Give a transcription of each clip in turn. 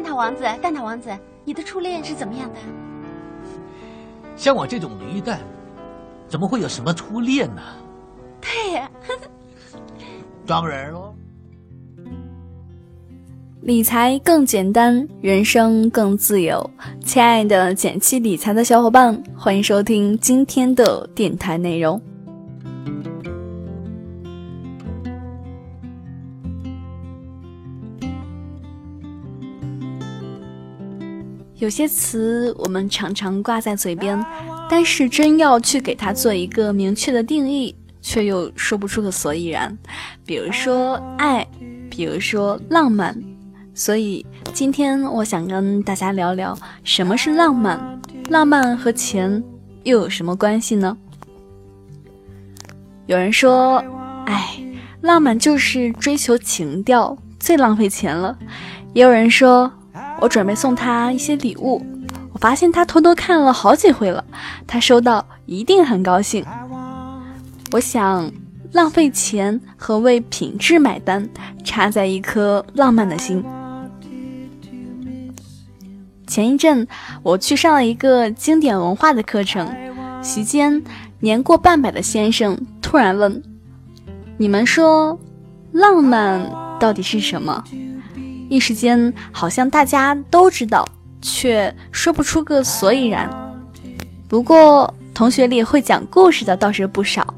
蛋挞王子，蛋挞王子，你的初恋是怎么样的？像我这种驴蛋，怎么会有什么初恋呢？对呀，当然喽。理财更简单，人生更自由。亲爱的减七理财的小伙伴，欢迎收听今天的电台内容。有些词我们常常挂在嘴边，但是真要去给它做一个明确的定义，却又说不出个所以然。比如说爱，比如说浪漫。所以今天我想跟大家聊聊什么是浪漫，浪漫和钱又有什么关系呢？有人说，哎，浪漫就是追求情调，最浪费钱了。也有人说。我准备送他一些礼物，我发现他偷偷看了好几回了，他收到一定很高兴。我想，浪费钱和为品质买单，差在一颗浪漫的心。前一阵我去上了一个经典文化的课程，席间年过半百的先生突然问：“你们说，浪漫到底是什么？”一时间，好像大家都知道，却说不出个所以然。不过，同学里会讲故事的倒是不少。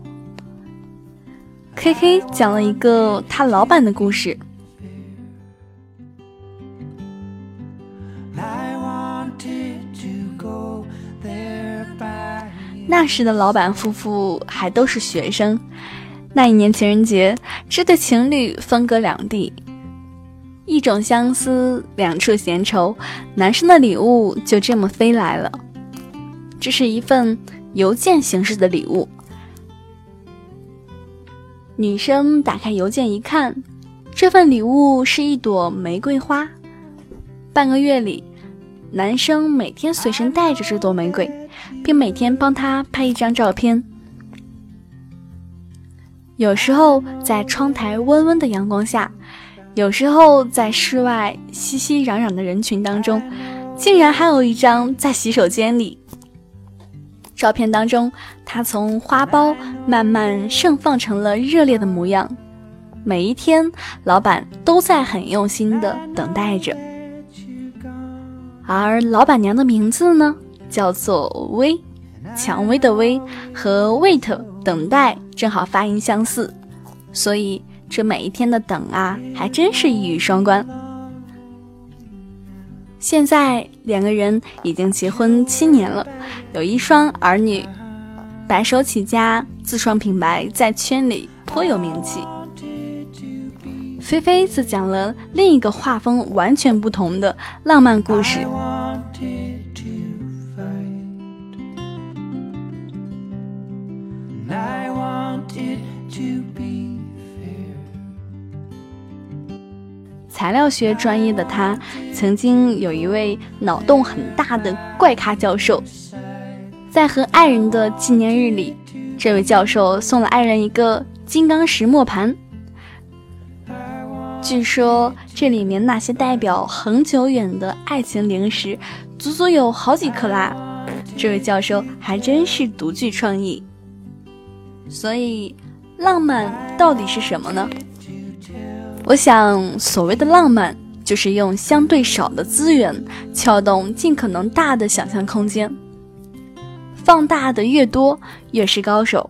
K K 讲了一个他老板的故事。那时的老板夫妇还都是学生。那一年情人节，这对情侣分隔两地。一种相思，两处闲愁，男生的礼物就这么飞来了。这是一份邮件形式的礼物。女生打开邮件一看，这份礼物是一朵玫瑰花。半个月里，男生每天随身带着这朵玫瑰，并每天帮她拍一张照片。有时候在窗台温温的阳光下。有时候在室外熙熙攘攘的人群当中，竟然还有一张在洗手间里。照片当中，他从花苞慢慢盛放成了热烈的模样。每一天，老板都在很用心的等待着。而老板娘的名字呢，叫做薇，蔷薇的薇和 wait 等待正好发音相似，所以。这每一天的等啊，还真是一语双关。现在两个人已经结婚七年了，有一双儿女，白手起家，自创品牌，在圈里颇有名气。菲菲则讲了另一个画风完全不同的浪漫故事。材料学专业的他，曾经有一位脑洞很大的怪咖教授，在和爱人的纪念日里，这位教授送了爱人一个金刚石磨盘。据说这里面那些代表恒久远的爱情零食，足足有好几克拉。这位教授还真是独具创意。所以，浪漫到底是什么呢？我想，所谓的浪漫，就是用相对少的资源，撬动尽可能大的想象空间。放大的越多，越是高手。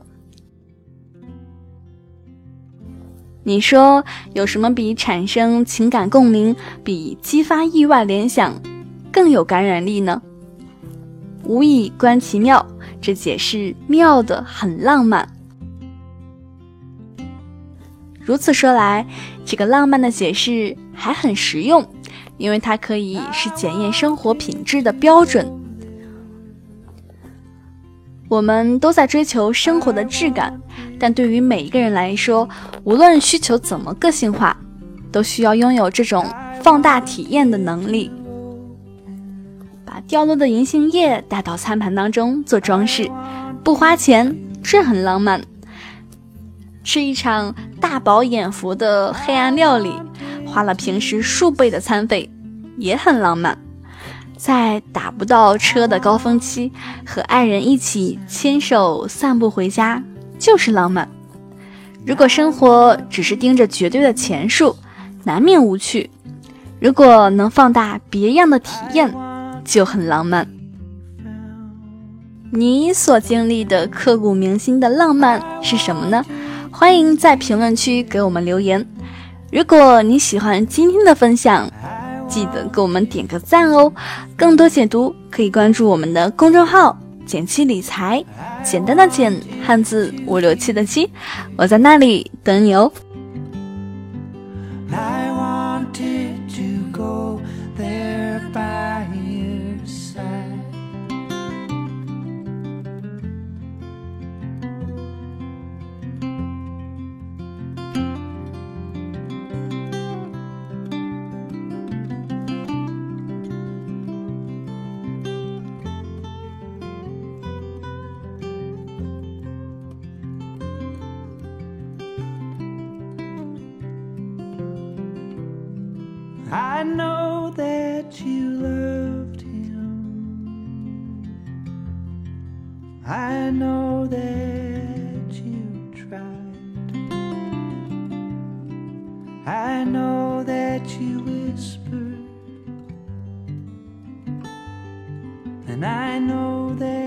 你说，有什么比产生情感共鸣，比激发意外联想，更有感染力呢？无以观其妙，这解释妙的很浪漫。如此说来，这个浪漫的解释还很实用，因为它可以是检验生活品质的标准。我们都在追求生活的质感，但对于每一个人来说，无论需求怎么个性化，都需要拥有这种放大体验的能力。把掉落的银杏叶带到餐盘当中做装饰，不花钱，这很浪漫。吃一场大饱眼福的黑暗料理，花了平时数倍的餐费，也很浪漫。在打不到车的高峰期，和爱人一起牵手散步回家，就是浪漫。如果生活只是盯着绝对的钱数，难免无趣。如果能放大别样的体验，就很浪漫。你所经历的刻骨铭心的浪漫是什么呢？欢迎在评论区给我们留言。如果你喜欢今天的分享，记得给我们点个赞哦！更多解读可以关注我们的公众号“简七理财”，简单的简，汉字五六七的七，我在那里等你哦。I know that you loved him. I know that you tried. I know that you whispered. And I know that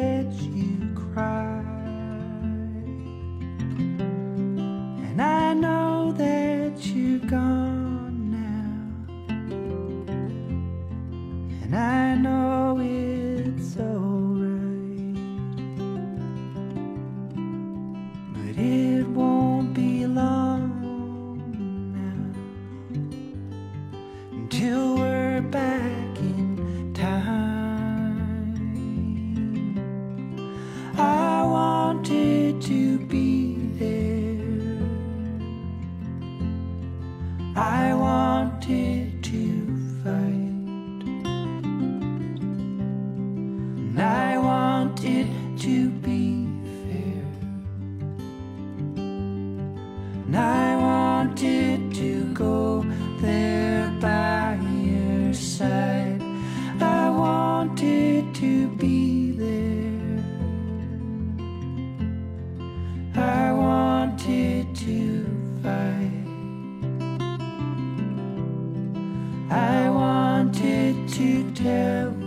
tempted to go there by your side. I wanted to be there. I wanted to fight. I wanted to tell.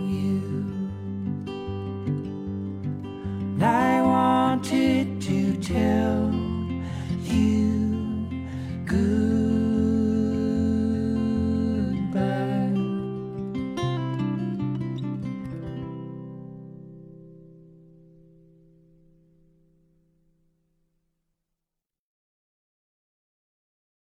You.